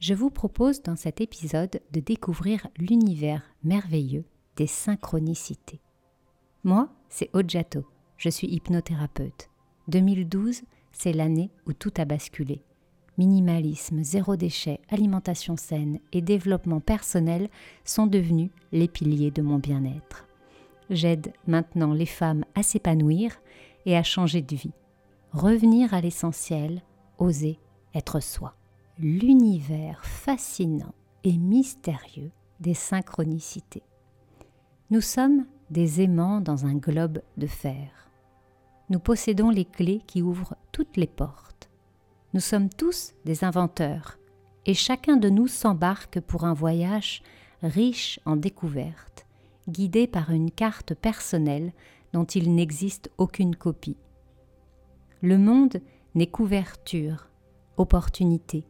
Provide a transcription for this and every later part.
je vous propose dans cet épisode de découvrir l'univers merveilleux des synchronicités. Moi, c'est Ojato, je suis hypnothérapeute. 2012, c'est l'année où tout a basculé. Minimalisme, zéro déchet, alimentation saine et développement personnel sont devenus les piliers de mon bien-être. J'aide maintenant les femmes à s'épanouir et à changer de vie. Revenir à l'essentiel, oser être soi l'univers fascinant et mystérieux des synchronicités. Nous sommes des aimants dans un globe de fer. Nous possédons les clés qui ouvrent toutes les portes. Nous sommes tous des inventeurs et chacun de nous s'embarque pour un voyage riche en découvertes, guidé par une carte personnelle dont il n'existe aucune copie. Le monde n'est qu'ouverture, opportunité,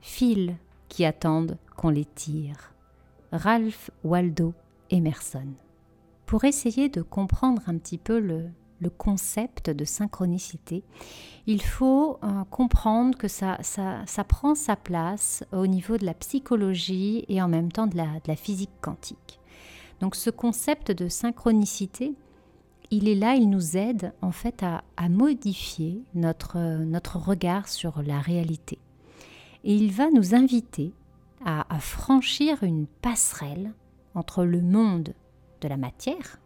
fils qui attendent qu'on les tire. Ralph Waldo Emerson. Pour essayer de comprendre un petit peu le, concept de synchronicité, il faut euh, comprendre que ça, prend sa place au niveau de la psychologie et en même temps de la, physique quantique. Donc ce concept de synchronicité, il est là, il nous aide en fait à, modifier notre, notre regard sur la réalité et il va nous inviter à, franchir une passerelle entre le monde de la matière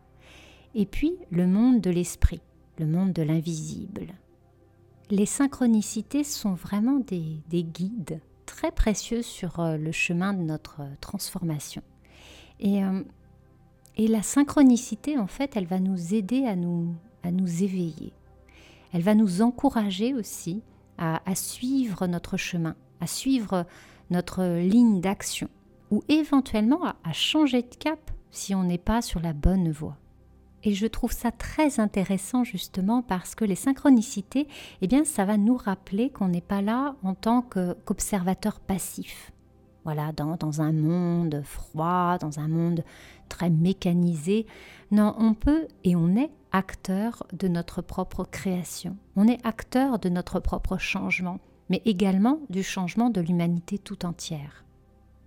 et puis le monde de l'esprit, le monde de l'invisible. Les synchronicités sont vraiment des, guides très précieux sur euh, le chemin de notre euh, transformation. Et, euh, et, la synchronicité, en fait, elle va nous aider à nous éveiller. Elle va nous encourager aussi à suivre notre chemin, à suivre notre ligne d'action ou éventuellement à, changer de cap si on n'est pas sur la bonne voie. Et je trouve ça très intéressant justement parce que les synchronicités, eh bien, ça va nous rappeler qu'on n'est pas là en tant qu'observateur passif. Voilà, dans, dans, un monde froid, dans un monde très mécanisé. Non, on peut et on est acteur de notre propre création. On est acteur de notre propre changement mais également du changement de l'humanité tout entière.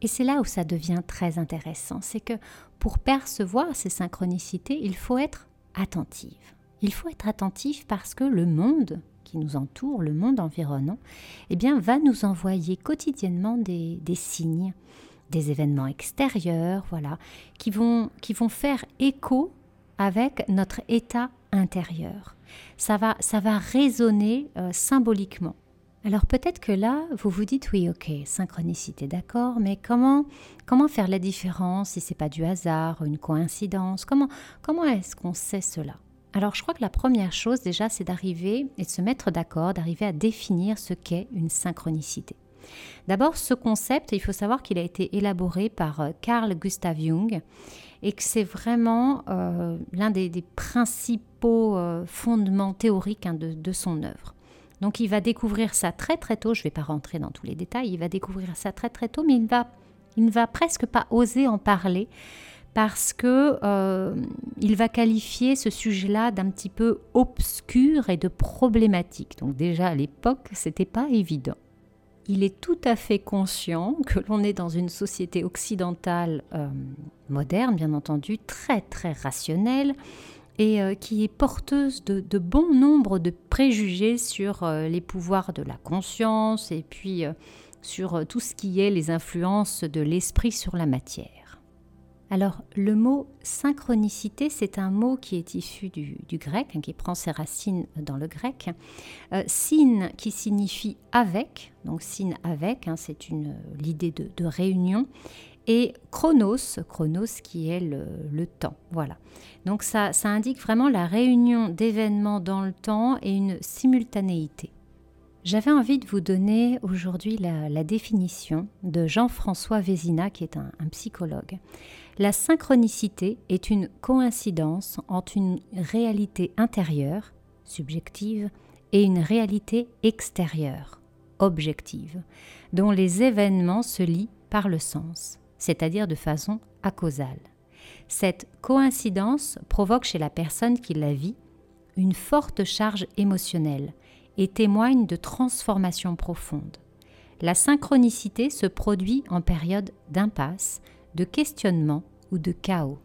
Et c'est là où ça devient très intéressant, c'est que pour percevoir ces synchronicités, il faut être attentive. Il faut être attentif parce que le monde qui nous entoure, le monde environnant, eh bien, va nous envoyer quotidiennement des, signes, des événements extérieurs, voilà, qui vont, qui vont faire écho avec notre état intérieur. Ça va, ça va résonner euh, symboliquement. Alors peut-être que là, vous vous dites oui, ok, synchronicité, d'accord, mais comment, comment faire la différence si c'est pas du hasard, une coïncidence? Comment, comment est-ce qu'on sait cela? Alors je crois que la première chose déjà, c'est d'arriver et de se mettre d'accord, d'arriver à définir ce qu'est une synchronicité. D'abord, ce concept, il faut savoir qu'il a été élaboré par euh, Carl Gustav Jung et que c'est vraiment euh, l'un des, principaux euh, fondements théoriques hein, de, de son œuvre. Donc il va découvrir ça très très tôt, je ne vais pas rentrer dans tous les détails, il va découvrir ça très très tôt, mais il, va, il ne va presque pas oser en parler parce que euh, il va qualifier ce sujet-là d'un petit peu obscur et de problématique. Donc déjà à l'époque, c'était pas évident. Il est tout à fait conscient que l'on est dans une société occidentale euh, moderne, bien entendu, très très rationnelle, et euh, qui est porteuse de, bon nombre de préjugés sur euh, les pouvoirs de la conscience et puis euh, sur tout ce qui est les influences de l'esprit sur la matière. Alors le mot synchronicité, c'est un mot qui est issu du, grec, hein, qui prend ses racines dans le grec. syn qui signifie avec, donc syn avec, hein, c'est l'idée de réunion, et chronos, chronos qui est le, temps. Voilà. Donc ça, ça, indique vraiment la réunion d'événements dans le temps et une simultanéité. J'avais envie de vous donner aujourd'hui la, définition de Jean-François Vézina, qui est un, un psychologue. La synchronicité est une coïncidence entre une réalité intérieure, subjective, et une réalité extérieure, objective, dont les événements se lient par le sens c'est-à-dire de façon acausale. Cette coïncidence provoque chez la personne qui la vit une forte charge émotionnelle et témoigne de transformations profondes. La synchronicité se produit en période d'impasse, de questionnement ou de chaos.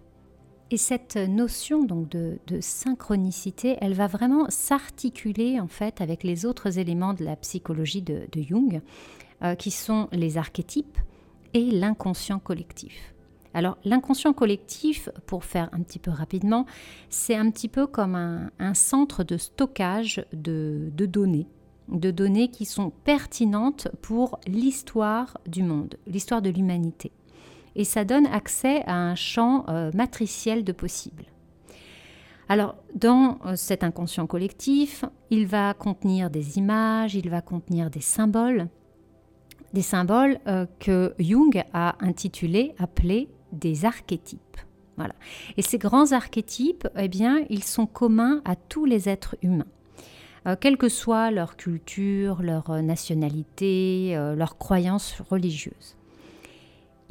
Et cette notion donc de, synchronicité, elle va vraiment s'articuler en fait avec les autres éléments de la psychologie de, Jung, euh, qui sont les archétypes et l'inconscient collectif. Alors l'inconscient collectif, pour faire un petit peu rapidement, c'est un petit peu comme un, centre de stockage de, données, de données qui sont pertinentes pour l'histoire du monde, l'histoire de l'humanité. Et ça donne accès à un champ euh, matriciel de possibles. Alors, dans euh, cet inconscient collectif, il va contenir des images, il va contenir des symboles, des symboles euh, que Jung a intitulés, appelés des archétypes. Voilà. Et ces grands archétypes, eh bien, ils sont communs à tous les êtres humains. Euh, quelle que soit leur culture, leur euh, nationalité, euh, leur croyance religieuse.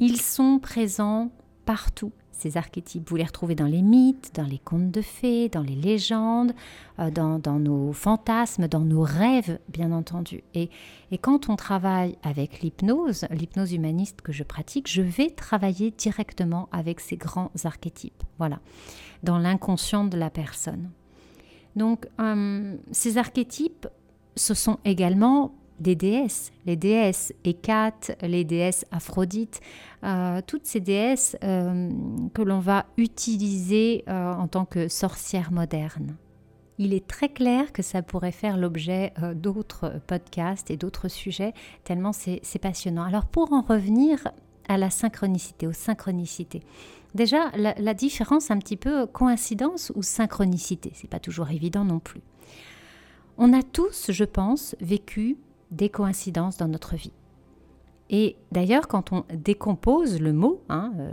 Ils sont présents partout ces archétypes. Vous les retrouvez dans les mythes, dans les contes de fées, dans les légendes, euh, dans, nos fantasmes, dans nos rêves, bien entendu. Et, et quand on travaille avec l'hypnose, l'hypnose humaniste que je pratique, je vais travailler directement avec ces grands archétypes, voilà, dans l'inconscient de la personne. Donc, euh, ces archétypes, ce sont également des déesses, les déesses Hécate, les déesses Aphrodite, euh, toutes ces déesses euh, que l'on va utiliser euh, en tant que sorcières modernes. Il est très clair que ça pourrait faire l'objet d'autres podcasts et d'autres sujets, tellement c'est passionnant. Alors pour en revenir à la synchronicité, aux synchronicités. Déjà, la, la différence un petit peu coïncidence ou synchronicité, c'est pas toujours évident non plus. On a tous, je pense, vécu des coïncidences dans notre vie. Et d'ailleurs, quand on décompose le mot, hein, euh,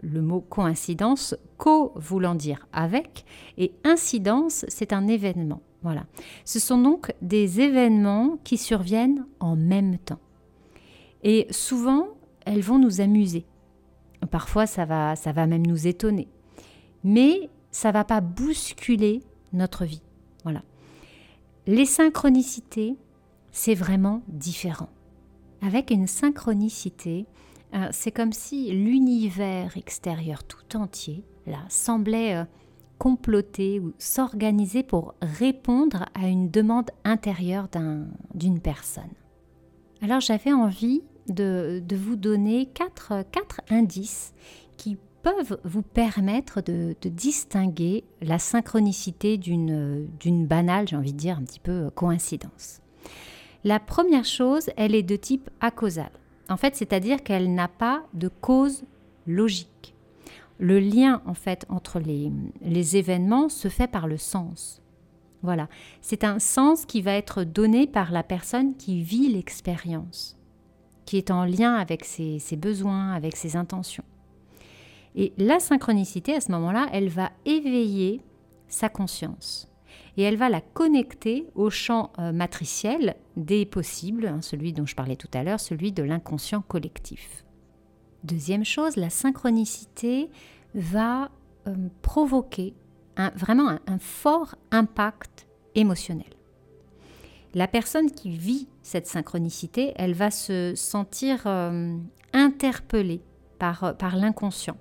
le mot coïncidence, co voulant dire avec, et incidence, c'est un événement. Voilà. Ce sont donc des événements qui surviennent en même temps. Et souvent, elles vont nous amuser. Parfois, ça va, ça va même nous étonner. Mais ça va pas bousculer notre vie. Voilà. Les synchronicités, c'est vraiment différent. Avec une synchronicité, euh, c'est comme si l'univers extérieur tout entier semblait euh, comploter ou s'organiser pour répondre à une demande intérieure d'une personne. Alors j'avais envie de, vous donner quatre, indices qui peuvent vous permettre de, de distinguer la synchronicité d'une banale, j'ai envie de dire, un petit peu coïncidence. La première chose, elle est de type acausal. En fait, c'est-à-dire qu'elle n'a pas de cause logique. Le lien, en fait, entre les, événements se fait par le sens. Voilà. C'est un sens qui va être donné par la personne qui vit l'expérience, qui est en lien avec ses besoins, avec ses intentions. Et la synchronicité, à ce moment-là, elle va éveiller sa conscience et elle va la connecter au champ euh, matriciel des possibles, hein, celui dont je parlais tout à l'heure, celui de l'inconscient collectif. Deuxième chose, la synchronicité va euh, provoquer vraiment un, fort impact émotionnel. La personne qui vit cette synchronicité, elle va se sentir euh, interpellée par, par l'inconscient,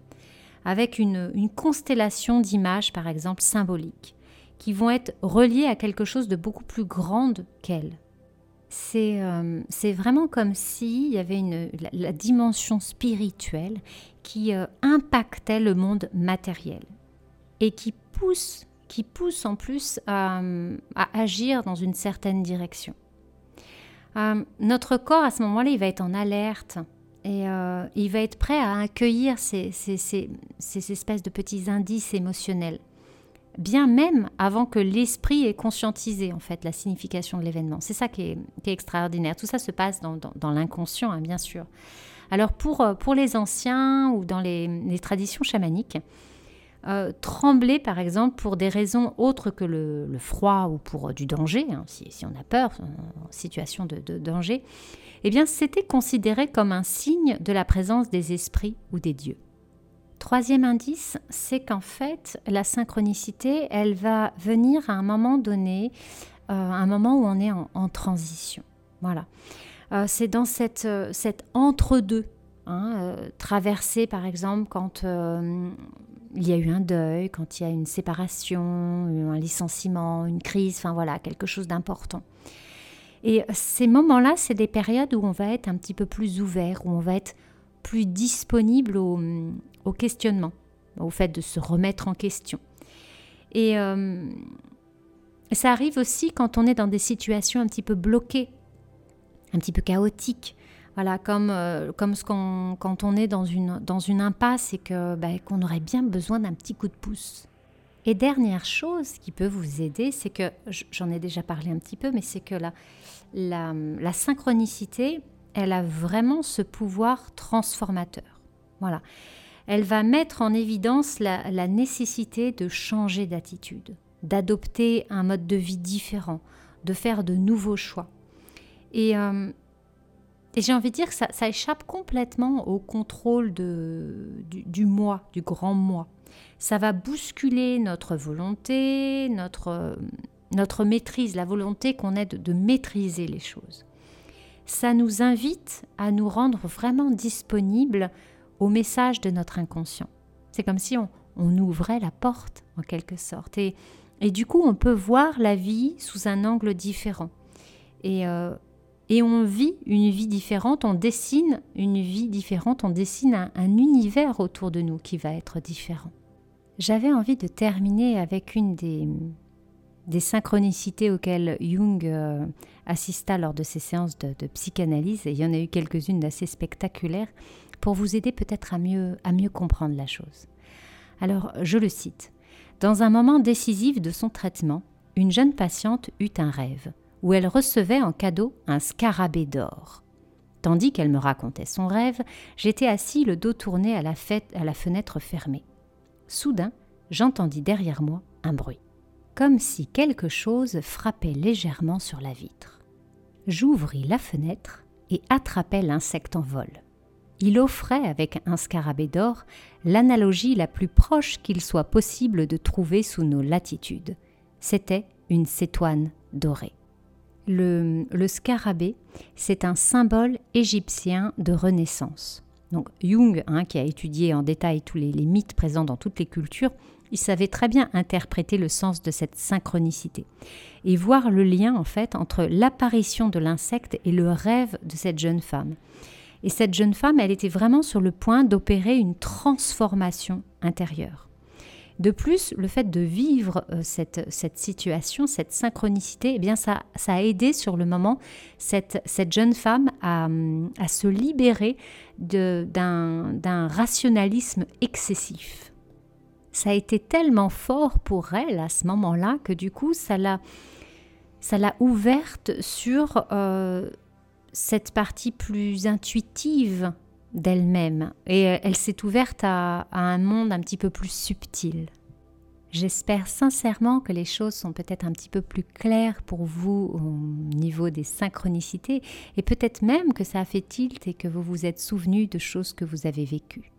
avec une constellation d'images, par exemple, symboliques qui vont être reliées à quelque chose de beaucoup plus grande qu'elle. C'est euh, vraiment comme s'il y avait une, la, dimension spirituelle qui euh, impactait le monde matériel et qui pousse, qui pousse en plus à, agir dans une certaine direction. Euh, notre corps, à ce moment-là, il va être en alerte et il va être prêt à accueillir ces, ces, ces, ces espèces de petits indices émotionnels bien même avant que l'esprit ait conscientisé en fait la signification de l'événement. C'est ça qui est, extraordinaire. Tout ça se passe dans, l'inconscient, hein, bien sûr. Alors pour, euh, pour les anciens ou dans les, traditions chamaniques, euh, trembler par exemple pour des raisons autres que le, froid ou pour euh, du danger, hein, si, on a peur, en situation de, de danger, eh bien c'était considéré comme un signe de la présence des esprits ou des dieux. Troisième indice, c'est qu'en fait, la synchronicité, elle va venir à un moment donné, euh, un moment où on est en, transition. Voilà. Euh, c'est dans cette, euh, cet entre-deux. Hein, traversé par exemple quand il y a eu un deuil, quand il y a une séparation, un licenciement, une crise, enfin voilà, quelque chose d'important. Et ces moments-là, c'est des périodes où on va être un petit peu plus ouvert, où on va être plus disponible au, au questionnement, au fait de se remettre en question. Et euh, ça arrive aussi quand on est dans des situations un petit peu bloquées, un petit peu chaotiques. Voilà, comme, euh, comme quand on est dans une, dans une impasse et que, bah, qu'on aurait bien besoin d'un petit coup de pouce. Et dernière chose qui peut vous aider, c'est que, j'en ai déjà parlé un petit peu, mais c'est que la, la synchronicité, elle a vraiment ce pouvoir transformateur. Voilà elle va mettre en évidence la, nécessité de changer d'attitude, d'adopter un mode de vie différent, de faire de nouveaux choix. Et, euh, j'ai envie de dire que ça, échappe complètement au contrôle du, moi, du grand moi. Ça va bousculer notre volonté, notre, notre maîtrise, la volonté qu'on ait de maîtriser les choses. Ça nous invite à nous rendre vraiment disponibles au message de notre inconscient. C'est comme si on, ouvrait la porte en quelque sorte. Et, du coup, on peut voir la vie sous un angle différent. Et, euh, et on vit une vie différente, on dessine une vie différente, on dessine un, univers autour de nous qui va être différent. J'avais envie de terminer avec une des, des synchronicités auxquelles Jung euh, assista lors de ses séances de, psychanalyse, et il y en a eu quelques-unes d'assez spectaculaires, pour vous aider peut-être à mieux, à mieux comprendre la chose. Alors, je le cite. Dans un moment décisif de son traitement, une jeune patiente eut un rêve où elle recevait en cadeau un scarabée d'or. Tandis qu'elle me racontait son rêve, j'étais assis le dos tourné à la fenêtre fermée. Soudain, j'entendis derrière moi un bruit, comme si quelque chose frappait légèrement sur la vitre. J'ouvris la fenêtre et attrapai l'insecte en vol il offrait avec un scarabée d'or l'analogie la plus proche qu'il soit possible de trouver sous nos latitudes. C'était une cétoine dorée. Le, scarabée, c'est un symbole égyptien de renaissance. Jung, hein, qui a étudié en détail tous les mythes présents dans toutes les cultures, il savait très bien interpréter le sens de cette synchronicité et voir le lien en fait entre l'apparition de l'insecte et le rêve de cette jeune femme. Et cette jeune femme, elle était vraiment sur le point d'opérer une transformation intérieure. De plus, le fait de vivre euh, cette, cette, situation, cette synchronicité, eh bien ça, ça, a aidé sur le moment cette, cette jeune femme à, à se libérer d'un rationalisme excessif. Ça a été tellement fort pour elle à ce moment-là que du coup, ça l'a ça l'a ouverte sur euh, cette partie plus intuitive d'elle-même et elle s'est ouverte à, un monde un petit peu plus subtil. J'espère sincèrement que les choses sont peut-être un petit peu plus claires pour vous au niveau des synchronicités et peut-être même que ça a fait tilt et que vous vous êtes souvenu de choses que vous avez vécues.